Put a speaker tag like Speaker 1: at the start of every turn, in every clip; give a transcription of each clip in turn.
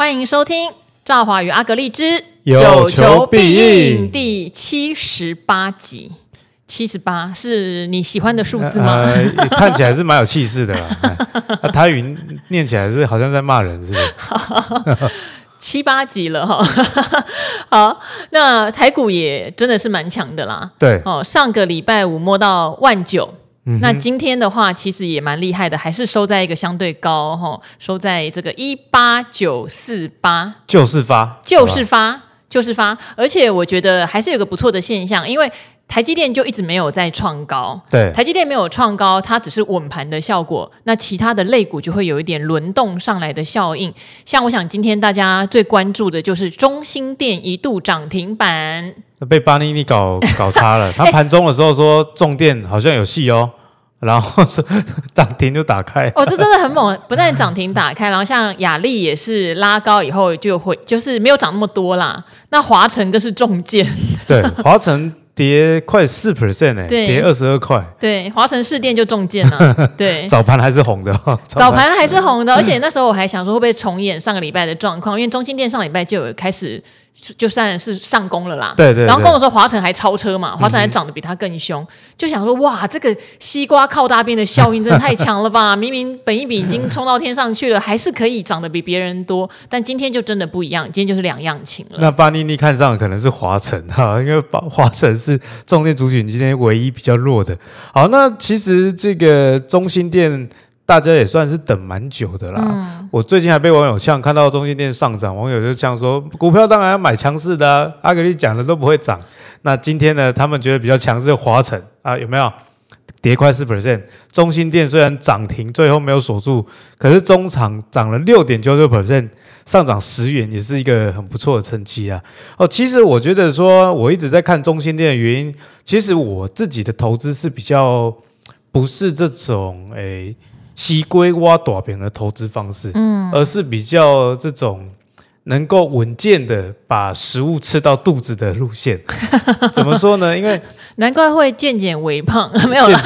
Speaker 1: 欢迎收听《赵华与阿格丽之
Speaker 2: 有求必应》
Speaker 1: 第七十八集。七十八是你喜欢的数字吗？
Speaker 2: 呃、看起来是蛮有气势的啦。那 台语念起来是好像在骂人，是不是？
Speaker 1: 七八集了哈。好，那台股也真的是蛮强的啦。
Speaker 2: 对
Speaker 1: 哦，上个礼拜五摸到万九。那今天的话，其实也蛮厉害的，还是收在一个相对高哈，收在这个一八九四八，
Speaker 2: 就是发，
Speaker 1: 就是发，就是发，而且我觉得还是有个不错的现象，因为台积电就一直没有在创高，
Speaker 2: 对，
Speaker 1: 台积电没有创高，它只是稳盘的效果，那其他的类股就会有一点轮动上来的效应，像我想今天大家最关注的就是中兴电一度涨停板，
Speaker 2: 被巴尼尼搞搞差了，他盘中的时候说重电好像有戏哦。然后是涨停就打开
Speaker 1: 哦，这真的很猛！不但涨停打开，然后像雅力也是拉高以后就会，就是没有涨那么多啦。那华晨更是重剑，
Speaker 2: 对，华晨跌快四 percent 哎，跌二十二块。
Speaker 1: 对，华晨市电就中箭了。对，
Speaker 2: 早盘还是红的，
Speaker 1: 早盘还是红的，而且那时候我还想说会不会重演上个礼拜的状况，因为中兴电上礼拜就有开始。就算是上攻了啦，
Speaker 2: 对对，对。
Speaker 1: 然后跟我说华晨还超车嘛，华晨还长得比他更凶，嗯，就想说哇，这个西瓜靠大边的效应真的太强了吧！明明本一比已经冲到天上去了，还是可以长得比别人多。但今天就真的不一样，今天就是两样情了。
Speaker 2: 那巴尼尼看上的可能是华晨哈，因为华晨是重点族群今天唯一比较弱的。好，那其实这个中兴电。大家也算是等蛮久的啦。嗯、我最近还被网友呛，看到中心店上涨，网友就呛说，股票当然要买强势的啊。阿格力讲的都不会涨。那今天呢，他们觉得比较强势的华晨啊，有没有跌快四 percent？中心店虽然涨停，最后没有锁住，可是中场涨了六点九九 percent，上涨十元，也是一个很不错的成绩啊。哦，其实我觉得说，我一直在看中心店的原因，其实我自己的投资是比较不是这种诶。欸西龟挖大饼的投资方式，嗯，而是比较这种能够稳健的把食物吃到肚子的路线。怎么说呢？因为
Speaker 1: 难怪会渐渐微胖，没有啦，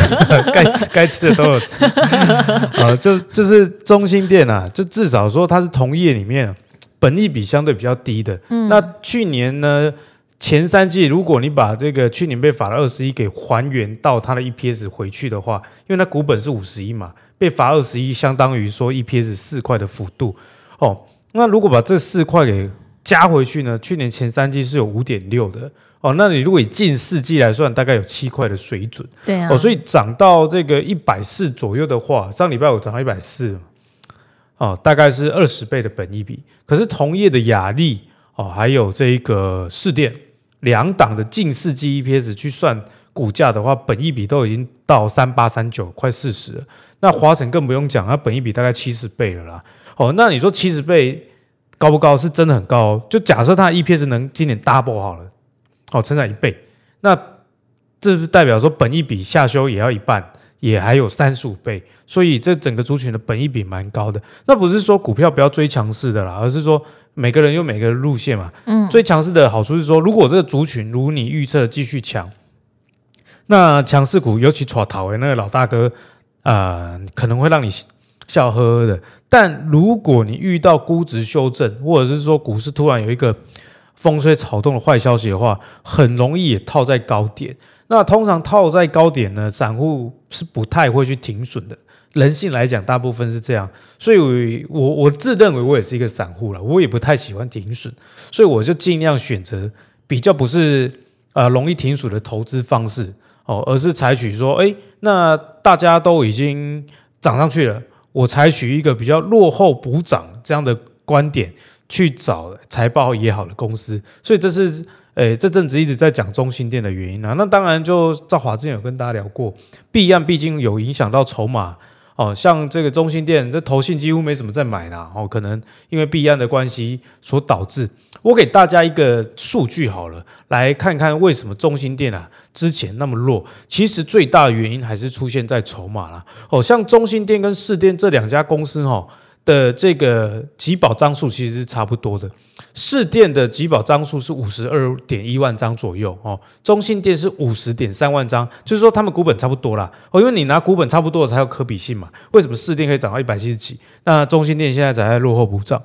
Speaker 2: 该吃该吃的都有吃。啊，就就是中心店啊，就至少说它是同业里面本益比相对比较低的。嗯，那去年呢？前三季，如果你把这个去年被罚了二十一给还原到它的 EPS 回去的话，因为它股本是五十一嘛，被罚二十一，相当于说 EPS 四块的幅度哦。那如果把这四块给加回去呢？去年前三季是有五点六的哦。那你如果以近四季来算，大概有七块的水准。
Speaker 1: 对啊。
Speaker 2: 哦，所以涨到这个一百四左右的话，上礼拜我涨到一百四，哦，大概是二十倍的本益比。可是同业的雅力哦，还有这一个士电。两档的近四季 EPS 去算股价的话，本益比都已经到三八三九，快四十了。那华城更不用讲，它本益比大概七十倍了啦。哦，那你说七十倍高不高？是真的很高。就假设它的 EPS 能今年 double 好了，哦，成长一倍，那这是代表说本益比下修也要一半，也还有三十五倍。所以这整个族群的本益比蛮高的。那不是说股票不要追强势的啦，而是说。每个人有每个路线嘛，嗯，最强势的好处是说，如果这个族群如你预测继续强，那强势股尤其抓头的那个老大哥啊、呃，可能会让你笑呵呵的。但如果你遇到估值修正，或者是说股市突然有一个风吹草动的坏消息的话，很容易也套在高点。那通常套在高点呢，散户是不太会去停损的。人性来讲，大部分是这样，所以我我自认为我也是一个散户了，我也不太喜欢停损，所以我就尽量选择比较不是呃容易停损的投资方式哦，而是采取说，哎，那大家都已经涨上去了，我采取一个比较落后补涨这样的观点去找财报也好的公司，所以这是诶这阵子一直在讲中兴电的原因啊。那当然就赵华之前有跟大家聊过，弊案毕竟有影响到筹码。哦，像这个中兴电，这投信几乎没什么在买啦。哦，可能因为币安的关系所导致。我给大家一个数据好了，来看看为什么中兴电啊之前那么弱。其实最大的原因还是出现在筹码啦。哦，像中兴电跟士电这两家公司，哈。的这个集保张数其实是差不多的，士电的集保张数是五十二点一万张左右哦，中兴电是五十点三万张，就是说他们股本差不多啦哦，因为你拿股本差不多才有可比性嘛。为什么士电可以涨到一百七十几？那中兴电现在才在落后补涨？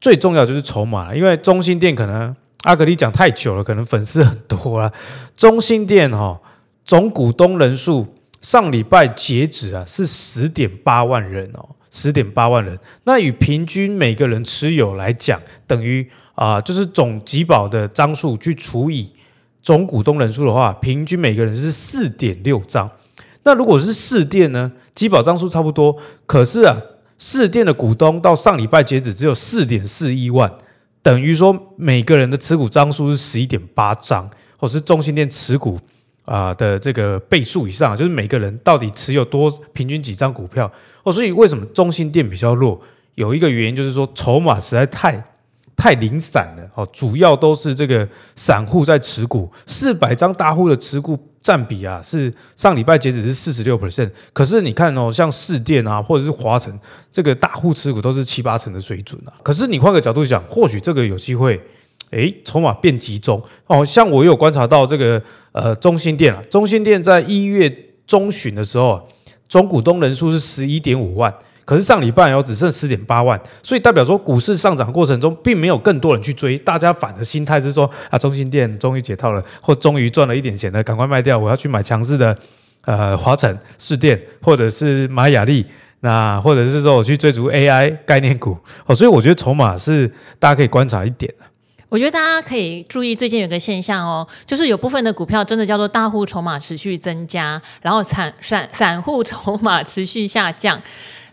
Speaker 2: 最重要就是筹码，因为中兴电可能阿格力讲太久了，可能粉丝很多啊。中兴电哈、哦、总股东人数上礼拜截止啊是十点八万人哦，十点八万人。那与平均每个人持有来讲，等于啊、就是总集保的张数去除以总股东人数的话，平均每个人是四点六张。那如果是四店呢，集保张数差不多，可是啊。四店的股东到上礼拜截止只有四点四一万，等于说每个人的持股张数是十一点八张，或是中兴电持股啊的这个倍数以上，就是每个人到底持有多平均几张股票哦。所以为什么中心店比较弱？有一个原因就是说筹码实在太太零散了哦，主要都是这个散户在持股，四百张大户的持股。占比啊，是上礼拜截止是四十六 percent，可是你看哦，像市电啊，或者是华城，这个大户持股都是七八成的水准啊。可是你换个角度想，或许这个有机会，诶，筹码变集中哦。像我有观察到这个呃中兴电啊，中兴电在一月中旬的时候，总股东人数是十一点五万。可是上礼拜哦，只剩十点八万，所以代表说股市上涨过程中，并没有更多人去追，大家反的心态是说啊，中兴电终于解套了，或终于赚了一点钱了，赶快卖掉，我要去买强势的呃华城、士电，或者是买亚力，那或者是说我去追逐 AI 概念股哦，所以我觉得筹码是大家可以观察一点的。
Speaker 1: 我觉得大家可以注意最近有个现象哦，就是有部分的股票真的叫做大户筹码持续增加，然后散散散户筹码持续下降。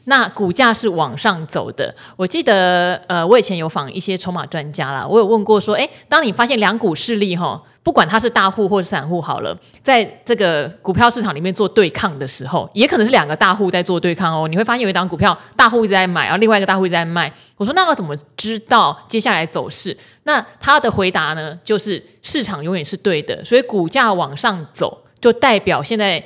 Speaker 1: 那股价是往上走的。我记得，呃，我以前有访一些筹码专家啦，我有问过说，诶，当你发现两股势力哈，不管他是大户或是散户好了，在这个股票市场里面做对抗的时候，也可能是两个大户在做对抗哦。你会发现有一档股票大户一直在买，然后另外一个大户一直在卖。我说，那要怎么知道接下来走势？那他的回答呢，就是市场永远是对的，所以股价往上走，就代表现在，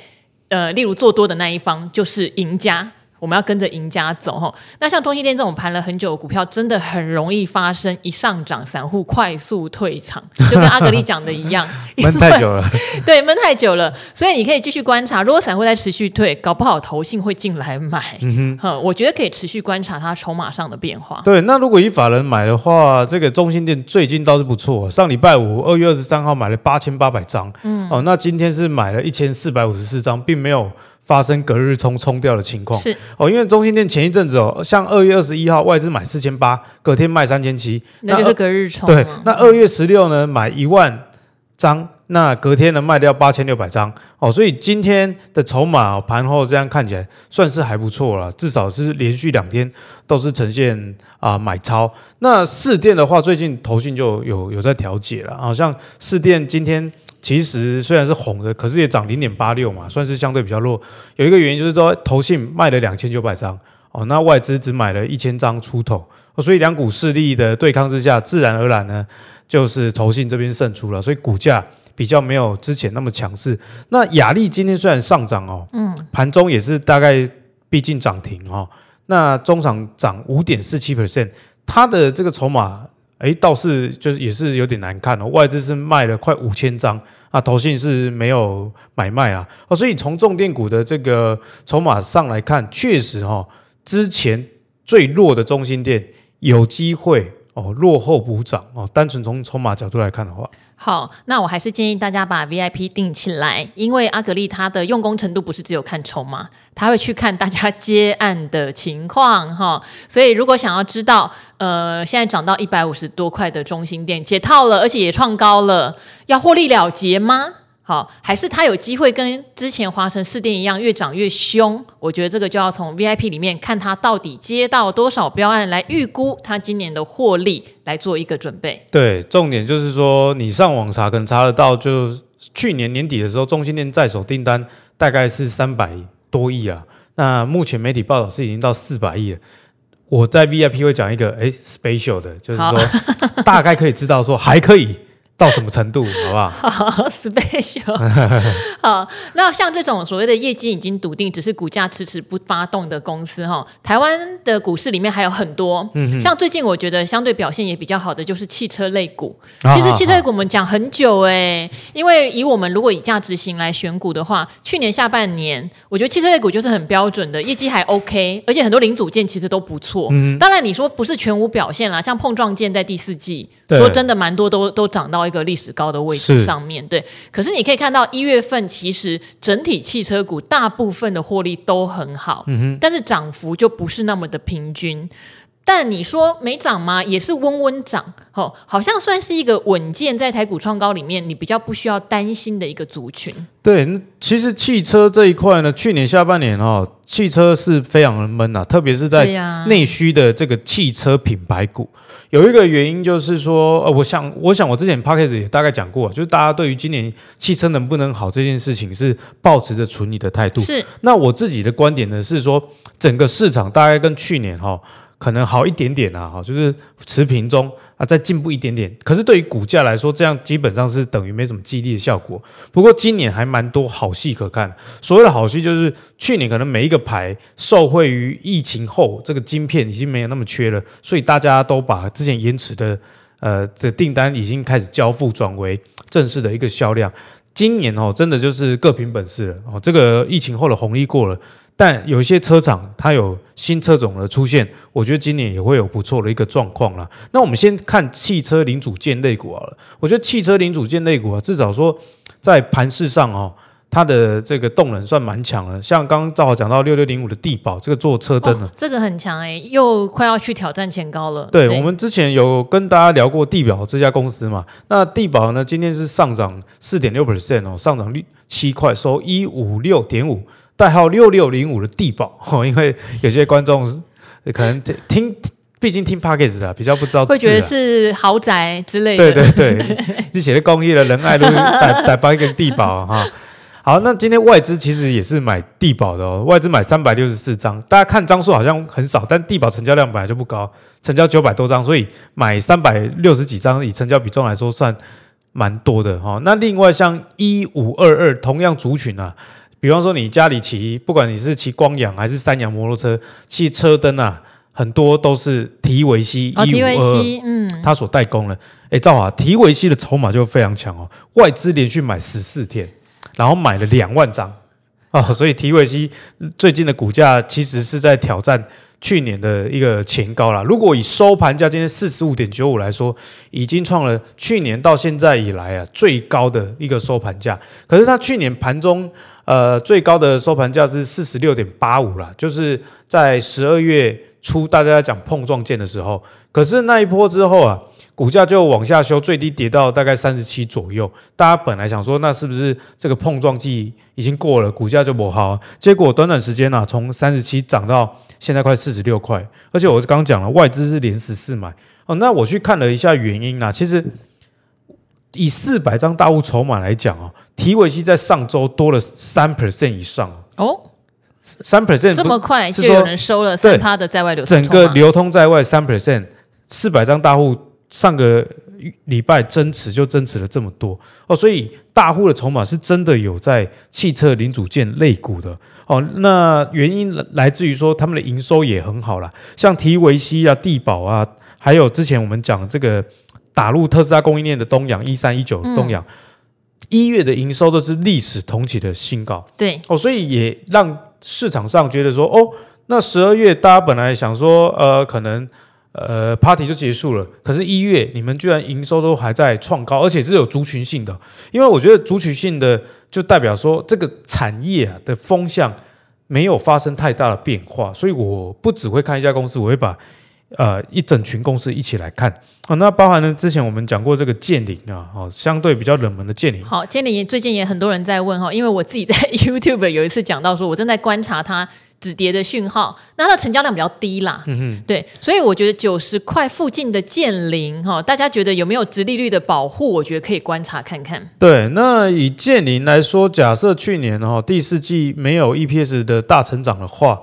Speaker 1: 呃，例如做多的那一方就是赢家。我们要跟着赢家走哈，那像中兴电这种盘了很久的股票，真的很容易发生一上涨，散户快速退场，就跟阿格力讲的一样，
Speaker 2: 闷太久了，
Speaker 1: 对，闷太久了，所以你可以继续观察，如果散户在持续退，搞不好投信会进来买，嗯哼，我觉得可以持续观察它筹码上的变化。
Speaker 2: 对，那如果以法人买的话，这个中兴电最近倒是不错，上礼拜五二月二十三号买了八千八百张，嗯，哦，那今天是买了一千四百五十四张，并没有。发生隔日冲冲掉的情况
Speaker 1: 是
Speaker 2: 哦，因为中心店前一阵子哦，像二月二十一号外资买四千八，隔天卖三千七，
Speaker 1: 那就是隔日冲。
Speaker 2: 对，那二月十六呢买一万张，那隔天呢卖掉八千六百张哦，所以今天的筹码盘后这样看起来算是还不错了，至少是连续两天都是呈现啊、呃、买超。那四电的话，最近投信就有有在调节了，好像四电今天。其实虽然是红的，可是也涨零点八六嘛，算是相对比较弱。有一个原因就是说，投信卖了两千九百张哦，那外资只买了一千张出头，所以两股势力的对抗之下，自然而然呢，就是投信这边胜出了，所以股价比较没有之前那么强势。那亚力今天虽然上涨哦，嗯，盘中也是大概逼近涨停哦，那中场涨五点四七 percent，它的这个筹码。哎，倒是就是也是有点难看哦。外资是卖了快五千张啊，投信是没有买卖啊。哦，所以从重电股的这个筹码上来看，确实哈、哦，之前最弱的中兴电有机会哦落后补涨哦。单纯从筹码角度来看的话。
Speaker 1: 好，那我还是建议大家把 VIP 定起来，因为阿格力他的用功程度不是只有看筹码，他会去看大家接案的情况哈。所以如果想要知道，呃，现在涨到一百五十多块的中心店解套了，而且也创高了，要获利了结吗？好，还是他有机会跟之前华城四店一样越涨越凶？我觉得这个就要从 VIP 里面看他到底接到多少标案，来预估他今年的获利，来做一个准备。
Speaker 2: 对，重点就是说你上网查，可能查得到，就去年年底的时候，中兴店在手订单大概是三百多亿啊。那目前媒体报道是已经到四百亿了。我在 VIP 会讲一个哎 special 的，就是说大概可以知道说还可以。到什么程度，好不好？
Speaker 1: 好，special。好，那像这种所谓的业绩已经笃定，只是股价迟迟不发动的公司，哈，台湾的股市里面还有很多。嗯哼，像最近我觉得相对表现也比较好的就是汽车类股。啊、其实汽车类股我们讲很久哎，啊、因为以我们如果以价值型来选股的话，去年下半年我觉得汽车类股就是很标准的业绩还 OK，而且很多零组件其实都不错。嗯，当然你说不是全无表现啦，像碰撞件在第四季。对说真的，蛮多都都涨到一个历史高的位置上面对。可是你可以看到一月份其实整体汽车股大部分的获利都很好，嗯、但是涨幅就不是那么的平均。但你说没涨吗？也是温温涨，哦，好像算是一个稳健在台股创高里面你比较不需要担心的一个族群。
Speaker 2: 对，其实汽车这一块呢，去年下半年哦，汽车是非常的闷啊，特别是在内需的这个汽车品牌股。有一个原因就是说，呃，我想，我想我之前 podcast 也大概讲过，就是大家对于今年汽车能不能好这件事情是抱持着存疑的态度。是。那我自己的观点呢是说，整个市场大概跟去年哈、哦、可能好一点点啊，哈，就是持平中。啊，再进步一点点，可是对于股价来说，这样基本上是等于没什么激励的效果。不过今年还蛮多好戏可看。所谓的好戏，就是去年可能每一个牌受惠于疫情后，这个晶片已经没有那么缺了，所以大家都把之前延迟的呃的订单已经开始交付，转为正式的一个销量。今年哦，真的就是各凭本事了哦。这个疫情后的红利过了。但有一些车厂它有新车种的出现，我觉得今年也会有不错的一个状况啦。那我们先看汽车零组件类股好了。我觉得汽车零组件类股啊，至少说在盘势上哦，它的这个动能算蛮强的。像刚刚正好讲到六六零五的地保，这个做车灯的，哦，这个
Speaker 1: 很强哎，又快要去挑战前高了。
Speaker 2: 对，对我们之前有跟大家聊过地保这家公司嘛？那地保呢，今天是上涨四点六 percent 哦，上涨率七块，收一五六点五。代号六六零五的地宝，因为有些观众 可能听，毕竟听 Podcast 的比较不知道，
Speaker 1: 会觉得是豪宅之类的。
Speaker 2: 对对对，就 写的公益的仁爱路带带帮一个地堡哈。好，那今天外资其实也是买地保的哦，外资买三百六十四张，大家看张数好像很少，但地保成交量本来就不高，成交九百多张，所以买三百六十几张，以成交比重来说算蛮多的哈。那另外像一五二二同样族群啊。比方说，你家里骑，不管你是骑光阳还是三阳摩托车，骑车灯啊，很多都是提维西一五二二，嗯，他所代工的。哎，赵华，提维西的筹码就非常强哦，外资连续买十四天，然后买了两万张哦，所以提维西最近的股价其实是在挑战去年的一个前高啦。如果以收盘价今天四十五点九五来说，已经创了去年到现在以来啊最高的一个收盘价。可是它去年盘中。呃，最高的收盘价是四十六点八五啦，就是在十二月初大家在讲碰撞件的时候，可是那一波之后啊，股价就往下修，最低跌到大概三十七左右。大家本来想说，那是不是这个碰撞季已经过了，股价就不好？结果短短时间啊，从三十七涨到现在快四十六块，而且我刚刚讲了，外资是连十四买哦。那我去看了一下原因啊，其实以四百张大户筹码来讲啊。提维西在上周多了三 percent 以上。哦，三 percent
Speaker 1: 这么快就有人收了三趴的在外流
Speaker 2: 通，整个流通在外三 percent，四百张大户上个礼拜增持就增持了这么多。哦，所以大户的筹码是真的有在汽车零组件类股的。哦。那原因来自于说他们的营收也很好啦，像提维西啊、地保啊，还有之前我们讲这个打入特斯拉供应链的东阳一三一九东阳。嗯一月的营收都是历史同期的新高，
Speaker 1: 对
Speaker 2: 哦，所以也让市场上觉得说，哦，那十二月大家本来想说，呃，可能呃 party 就结束了，可是，一月你们居然营收都还在创高，而且是有族群性的，因为我觉得族群性的就代表说这个产业啊的风向没有发生太大的变化，所以我不只会看一家公司，我会把。呃，一整群公司一起来看，哦，那包含呢，之前我们讲过这个剑灵啊，哦，相对比较冷门的剑灵。
Speaker 1: 好，健凌最近也很多人在问哈，因为我自己在 YouTube 有一次讲到说，我正在观察它止跌的讯号，那它的成交量比较低啦，嗯哼，对，所以我觉得九十块附近的健凌哈，大家觉得有没有直利率的保护？我觉得可以观察看看。
Speaker 2: 对，那以健凌来说，假设去年哈第四季没有 EPS 的大成长的话。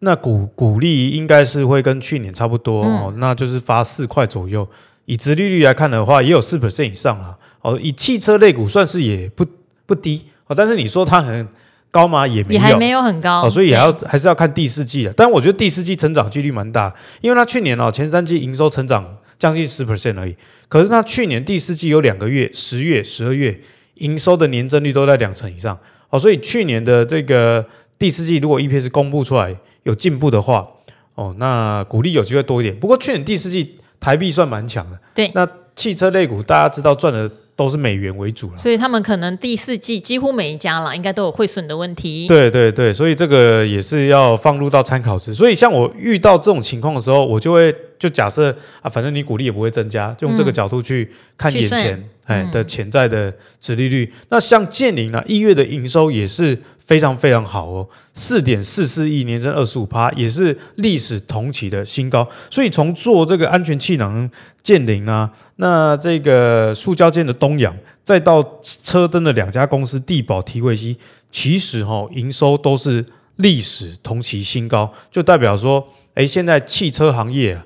Speaker 2: 那股股利应该是会跟去年差不多哦，嗯、那就是发四块左右，以殖利率来看的话，也有四 percent 以上啊。哦，以汽车类股算是也不不低哦，但是你说它很高吗？也没有，
Speaker 1: 也还没有很高。
Speaker 2: 哦，所以也要还是要看第四季的。但我觉得第四季成长几率蛮大，因为它去年哦前三季营收成长将近十 percent 而已。可是它去年第四季有两个月，十月、十二月营收的年增率都在两成以上。哦，所以去年的这个第四季如果 EPS 公布出来有进步的话，哦，那股利有机会多一点。不过去年第四季台币算蛮强的。
Speaker 1: 对，
Speaker 2: 那汽车类股大家知道赚的。都是美元为主了，
Speaker 1: 所以他们可能第四季几乎每一家啦，应该都有汇损的问题。
Speaker 2: 对对对，所以这个也是要放入到参考值。所以像我遇到这种情况的时候，我就会就假设啊，反正你股利也不会增加，就用这个角度去看眼前、嗯、哎的潜在的殖利率。嗯、那像建霖呢，一月的营收也是。非常非常好哦，四点四四亿年增二十五趴，也是历史同期的新高。所以从做这个安全气囊建林啊，那这个塑胶件的东阳，再到车灯的两家公司地宝、提维西，其实哈、哦、营收都是历史同期新高，就代表说，哎，现在汽车行业。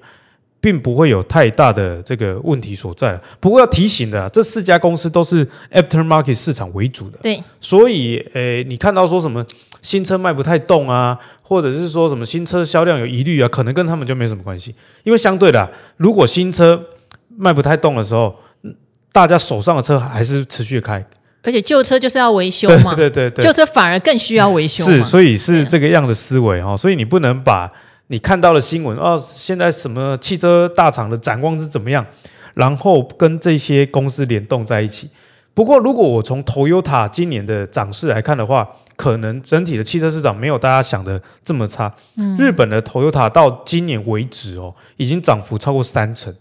Speaker 2: 并不会有太大的这个问题所在。不过要提醒的，这四家公司都是 aftermarket 市场为主的。
Speaker 1: 对，
Speaker 2: 所以诶，你看到说什么新车卖不太动啊，或者是说什么新车销量有疑虑啊，可能跟他们就没什么关系。因为相对的，如果新车卖不太动的时候，大家手上的车还是持续开，
Speaker 1: 而且旧车就是要维修嘛。
Speaker 2: 对对对对，
Speaker 1: 旧车反而更需要维修。
Speaker 2: 是，所以是这个样的思维哈。所以你不能把。你看到了新闻哦，现在什么汽车大厂的展望是怎么样？然后跟这些公司联动在一起。不过，如果我从 Toyota 今年的涨势来看的话，可能整体的汽车市场没有大家想的这么差。嗯，日本的 Toyota 到今年为止哦，已经涨幅超过三成。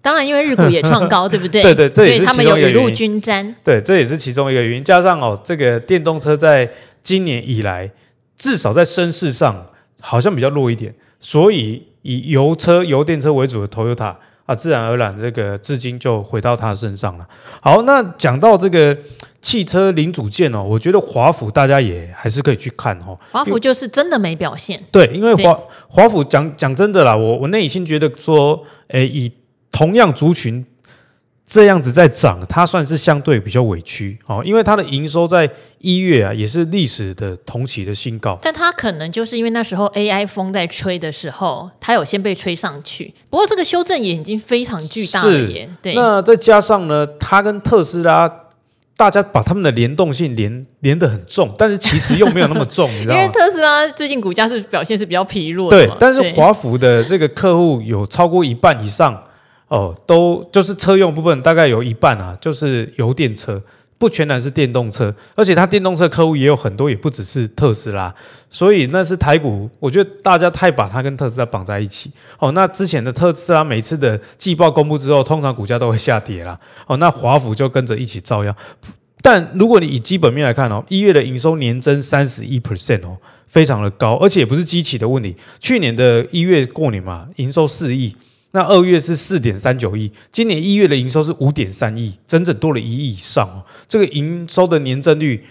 Speaker 1: 当然，因为日股也创高，对不对？
Speaker 2: 对对，这也是
Speaker 1: 所以他们有雨露均沾。
Speaker 2: 对，这也是其中一个原因。加上哦，这个电动车在今年以来，至少在声势上好像比较弱一点。所以以油车、油电车为主的 Toyota 啊，自然而然这个资金就回到他身上了。好，那讲到这个汽车零组件哦，我觉得华府大家也还是可以去看哦。
Speaker 1: 华府就是真的没表现。
Speaker 2: 对，因为华华府讲讲真的啦，我我内心觉得说，诶，以同样族群。这样子在涨，它算是相对比较委屈哦，因为它的营收在一月啊也是历史的同期的新高。
Speaker 1: 但它可能就是因为那时候 AI 风在吹的时候，它有先被吹上去。不过这个修正也已经非常巨大了耶。对，
Speaker 2: 那再加上呢，它跟特斯拉，大家把他们的联动性连连得很重，但是其实又没有那么重，你知道吗？
Speaker 1: 因为特斯拉最近股价是表现是比较疲弱的。
Speaker 2: 对，但是华孚的这个客户有超过一半以上。哦，都就是车用部分大概有一半啊，就是油电车，不全然是电动车，而且它电动车客户也有很多，也不只是特斯拉，所以那是台股，我觉得大家太把它跟特斯拉绑在一起。哦，那之前的特斯拉每次的季报公布之后，通常股价都会下跌啦。哦，那华府就跟着一起照样。但如果你以基本面来看哦，一月的营收年增三十一 percent 哦，非常的高，而且也不是机器的问题。去年的一月过年嘛，营收四亿。那二月是四点三九亿，今年一月的营收是五点三亿，整整多了一亿以上哦。这个营收的年增率，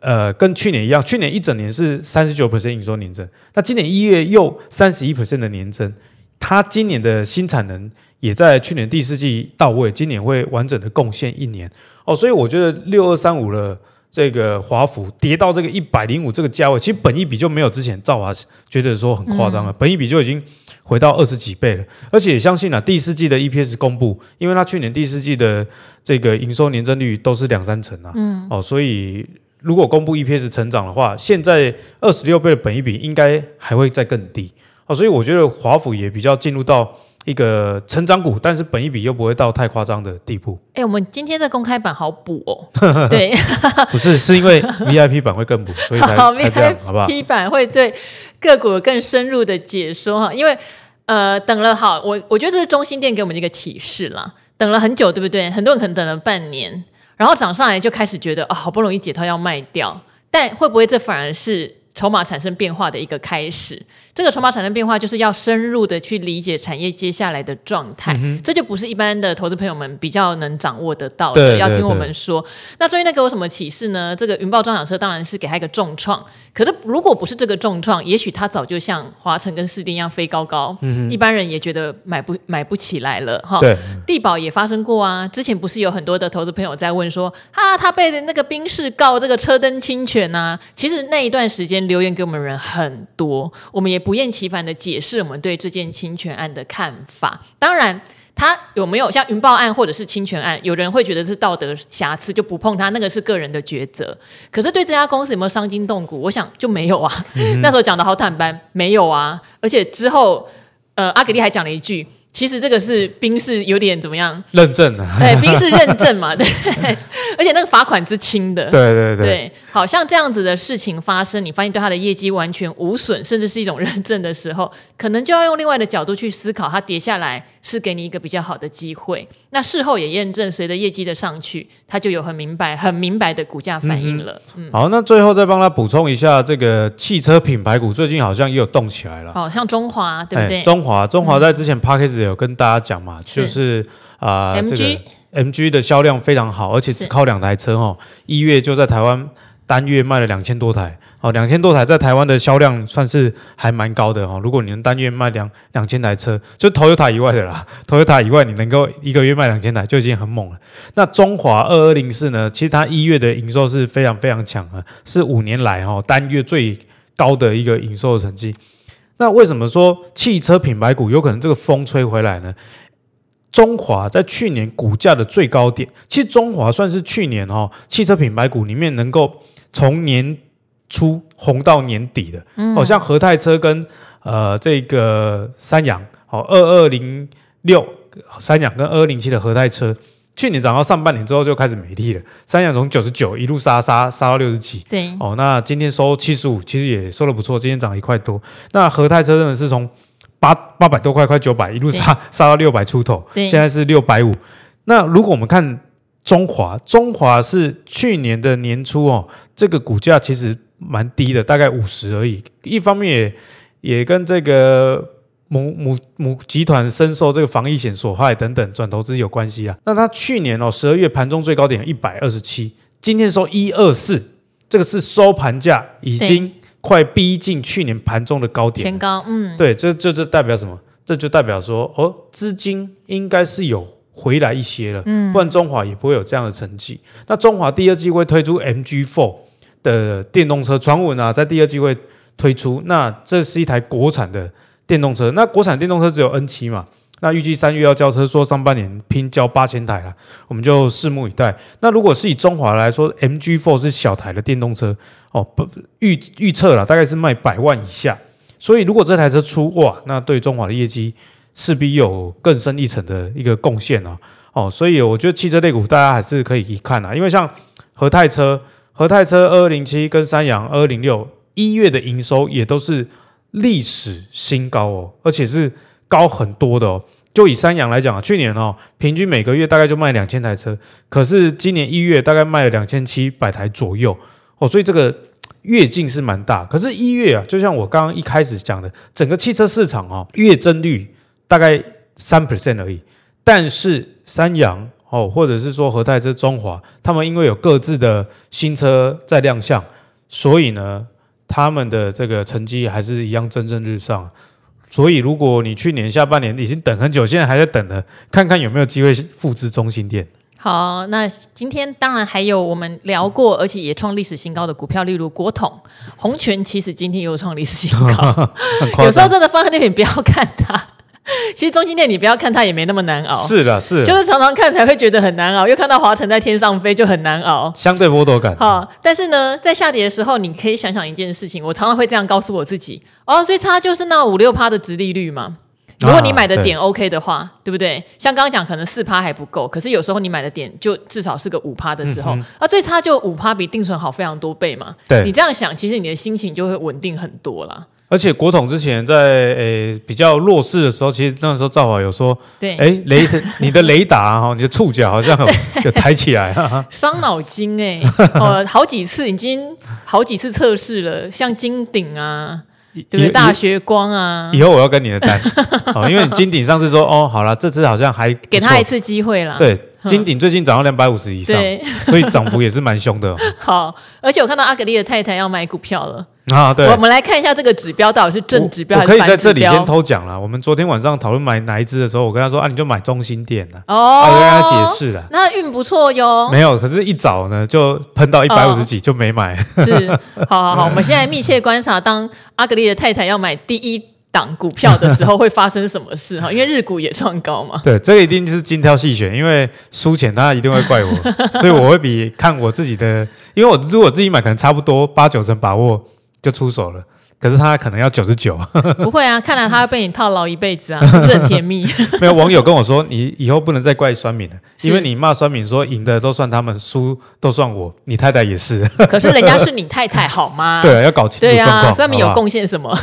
Speaker 2: 呃，跟去年一样，去年一整年是三十九 percent 营收年增，那今年一月又三十一 percent 的年增。它今年的新产能也在去年第四季到位，今年会完整的贡献一年哦。所以我觉得六二三五了这个华府跌到这个一百零五这个价位，其实本一比就没有之前兆华觉得说很夸张了，本一比就已经。回到二十几倍了，而且也相信啊，第四季的 EPS 公布，因为它去年第四季的这个营收年增率都是两三成啊，嗯，哦，所以如果公布 EPS 成长的话，现在二十六倍的本一比应该还会再更低，哦，所以我觉得华府也比较进入到一个成长股，但是本一比又不会到太夸张的地步。
Speaker 1: 哎、欸，我们今天的公开版好补哦，对，
Speaker 2: 不是，是因为 VIP 版会更补，所以才好才这样，好不好？VIP
Speaker 1: 版会对。个股有更深入的解说哈，因为呃等了好，我我觉得这是中心店给我们的一个启示啦。等了很久，对不对？很多人可能等了半年，然后涨上来就开始觉得啊、哦，好不容易解套要卖掉，但会不会这反而是筹码产生变化的一个开始。这个筹码产生变化，就是要深入的去理解产业接下来的状态，嗯、这就不是一般的投资朋友们比较能掌握得到的。对对对，要听我们说。那所以那给我什么启示呢？这个云豹装甲车当然是给他一个重创。可是如果不是这个重创，也许他早就像华晨跟士电一样飞高高，嗯、一般人也觉得买不买不起来了哈。地保也发生过啊。之前不是有很多的投资朋友在问说，啊，他被那个宾士告这个车灯侵权啊。其实那一段时间留言给我们人很多，我们也。不厌其烦的解释我们对这件侵权案的看法。当然，他有没有像云豹案或者是侵权案，有人会觉得是道德瑕疵就不碰他，那个是个人的抉择。可是对这家公司有没有伤筋动骨，我想就没有啊。那时候讲的好坦白，没有啊。而且之后，呃，阿给力还讲了一句。其实这个是兵是有点怎么样？
Speaker 2: 认证啊？
Speaker 1: 对，兵是认证嘛，对。而且那个罚款之轻的，
Speaker 2: 对对对。
Speaker 1: 对，好像这样子的事情发生，你发现对他的业绩完全无损，甚至是一种认证的时候，可能就要用另外的角度去思考，它跌下来是给你一个比较好的机会。那事后也验证，随着业绩的上去，它就有很明白、很明白的股价反应了。嗯，
Speaker 2: 嗯，好，那最后再帮他补充一下，这个汽车品牌股最近好像也有动起来了。
Speaker 1: 好像中华，对不对？
Speaker 2: 中华，中华在之前 Podcast 有跟大家讲嘛，嗯、就是啊，这个 MG 的销量非常好，而且只靠两台车哦，一月就在台湾单月卖了两千多台。哦，两千多台在台湾的销量算是还蛮高的哈。如果你能单月卖两两千台车，就 Toyota 以外的啦，Toyota 以外你能够一个月卖两千台就已经很猛了。那中华二二零四呢？其实它一月的营收是非常非常强啊，是五年来哈单月最高的一个营收的成绩。那为什么说汽车品牌股有可能这个风吹回来呢？中华在去年股价的最高点，其实中华算是去年哈汽车品牌股里面能够从年初红到年底的，好、嗯、像和泰车跟呃这个三阳，好二二零六三阳跟二二零七的和泰车，去年涨到上半年之后就开始没力了。三阳从九十九一路杀杀杀到六十几，对，哦，那今天收七十五，其实也收的不错，今天涨一块多。那和泰车真的是从八八百多块，快九百一路杀杀到六百出头，对，现在是六百五。那如果我们看中华，中华是去年的年初哦，这个股价其实。蛮低的，大概五十而已。一方面也也跟这个母母母集团深受这个防疫险所害等等转投资有关系啊。那它去年哦十二月盘中最高点一百二十七，今天收一二四，这个是收盘价已经快逼近去年盘中的高点。
Speaker 1: 前高，嗯，
Speaker 2: 对，这这这代表什么？这就代表说哦，资金应该是有回来一些了，嗯，不然中华也不会有这样的成绩。那中华第二季会推出 MG Four。的电动车传闻啊，在第二季会推出。那这是一台国产的电动车。那国产电动车只有 N 七嘛？那预计三月要交车，说上半年拼交八千台了，我们就拭目以待。那如果是以中华来说，MG Four 是小台的电动车哦，不预预测了，大概是卖百万以下。所以如果这台车出哇，那对中华的业绩势必有更深一层的一个贡献啊。哦，所以我觉得汽车类股大家还是可以一看啊，因为像和泰车。和泰车二二零七跟三阳二二零六一月的营收也都是历史新高哦，而且是高很多的哦。就以三洋来讲啊，去年哦平均每个月大概就卖两千台车，可是今年一月大概卖了两千七百台左右哦，所以这个月进是蛮大。可是，一月啊，就像我刚刚一开始讲的，整个汽车市场哦，月增率大概三 percent 而已，但是三洋。哦，或者是说和泰车、中华，他们因为有各自的新车在亮相，所以呢，他们的这个成绩还是一样蒸蒸日上。所以，如果你去年下半年已经等很久，现在还在等呢，看看有没有机会复制中心店。
Speaker 1: 好，那今天当然还有我们聊过，而且也创历史新高的股票，例如国统、红泉，其实今天又创历史新高。有时候真的放在那边不要看它。其实中心店你不要看它也没那么难熬，
Speaker 2: 是的，是的，
Speaker 1: 就是常常看才会觉得很难熬，又看到华晨在天上飞就很难熬，
Speaker 2: 相对剥夺感。
Speaker 1: 好，但是呢，在下跌的时候，你可以想想一件事情，我常常会这样告诉我自己，哦，所以差就是那五六趴的殖利率嘛。如果你买的点 OK 的话，啊、对，对不对？像刚刚讲，可能四趴还不够，可是有时候你买的点就至少是个五趴的时候，嗯、啊，最差就五趴比定存好非常多倍嘛。对，你这样想，其实你的心情就会稳定很多啦。
Speaker 2: 而且国统之前在诶比较弱势的时候，其实那时候赵华有说，
Speaker 1: 对，
Speaker 2: 诶雷你的雷达哈，你的触角好像有，有抬起来，伤
Speaker 1: 脑筋哎，哦，好几次已经好几次测试了，像金鼎啊。对不
Speaker 2: 对？
Speaker 1: 大学光啊！
Speaker 2: 以后我要跟你的单，哦，因为金鼎上次说哦，好了，这次好像还
Speaker 1: 给他一次机会了。
Speaker 2: 对，金鼎最近涨到两百五十以上，
Speaker 1: 对，
Speaker 2: 所以涨幅也是蛮凶的，哦。
Speaker 1: 好，而且我看到阿格力的太太要买股票了。
Speaker 2: 啊，对，
Speaker 1: 我们来看一下这个指标到底是正指标还是反指标。
Speaker 2: 我可以在这里先偷讲了。我们昨天晚上讨论买哪一只的时候，我跟他说啊，你就买中心店了。
Speaker 1: 哦，
Speaker 2: 我跟他解释了。
Speaker 1: 那运不错哟。没
Speaker 2: 有，可是一早呢就喷到一百五十几，就没买。
Speaker 1: 是，好好好，我们现在密切观察，当阿格丽的太太要买第一档股票的时候，会发生什么事 哈？因为日股也创高嘛。
Speaker 2: 对，这个一定就是精挑细选，因为输钱他一定会怪我，所以我会比看我自己的，因为我如果自己买，可能差不多八九成把握就出手了。可是他可能要九十九，
Speaker 1: 不会啊！看来他要被你套牢一辈子啊，是不是很甜蜜？
Speaker 2: 没有网友跟我说，你以后不能再怪酸敏了，因为你骂酸敏说赢的都算他们，输都算我。你太太也是，
Speaker 1: 可是人家是你太太好吗？
Speaker 2: 对，啊要搞清楚。对啊，
Speaker 1: 酸敏有贡献什么？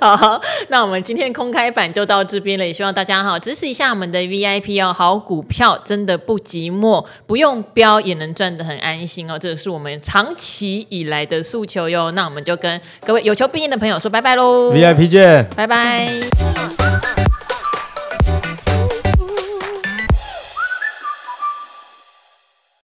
Speaker 1: 好，好，那我们今天空开版就到这边了，也希望大家好支持一下我们的 VIP 哦。好股票真的不寂寞，不用标也能赚得很安心哦。这个是我们长期以来的诉求哟。那我们就跟各位有求必应的朋友说拜拜喽！VIP
Speaker 2: 见，
Speaker 1: 拜拜。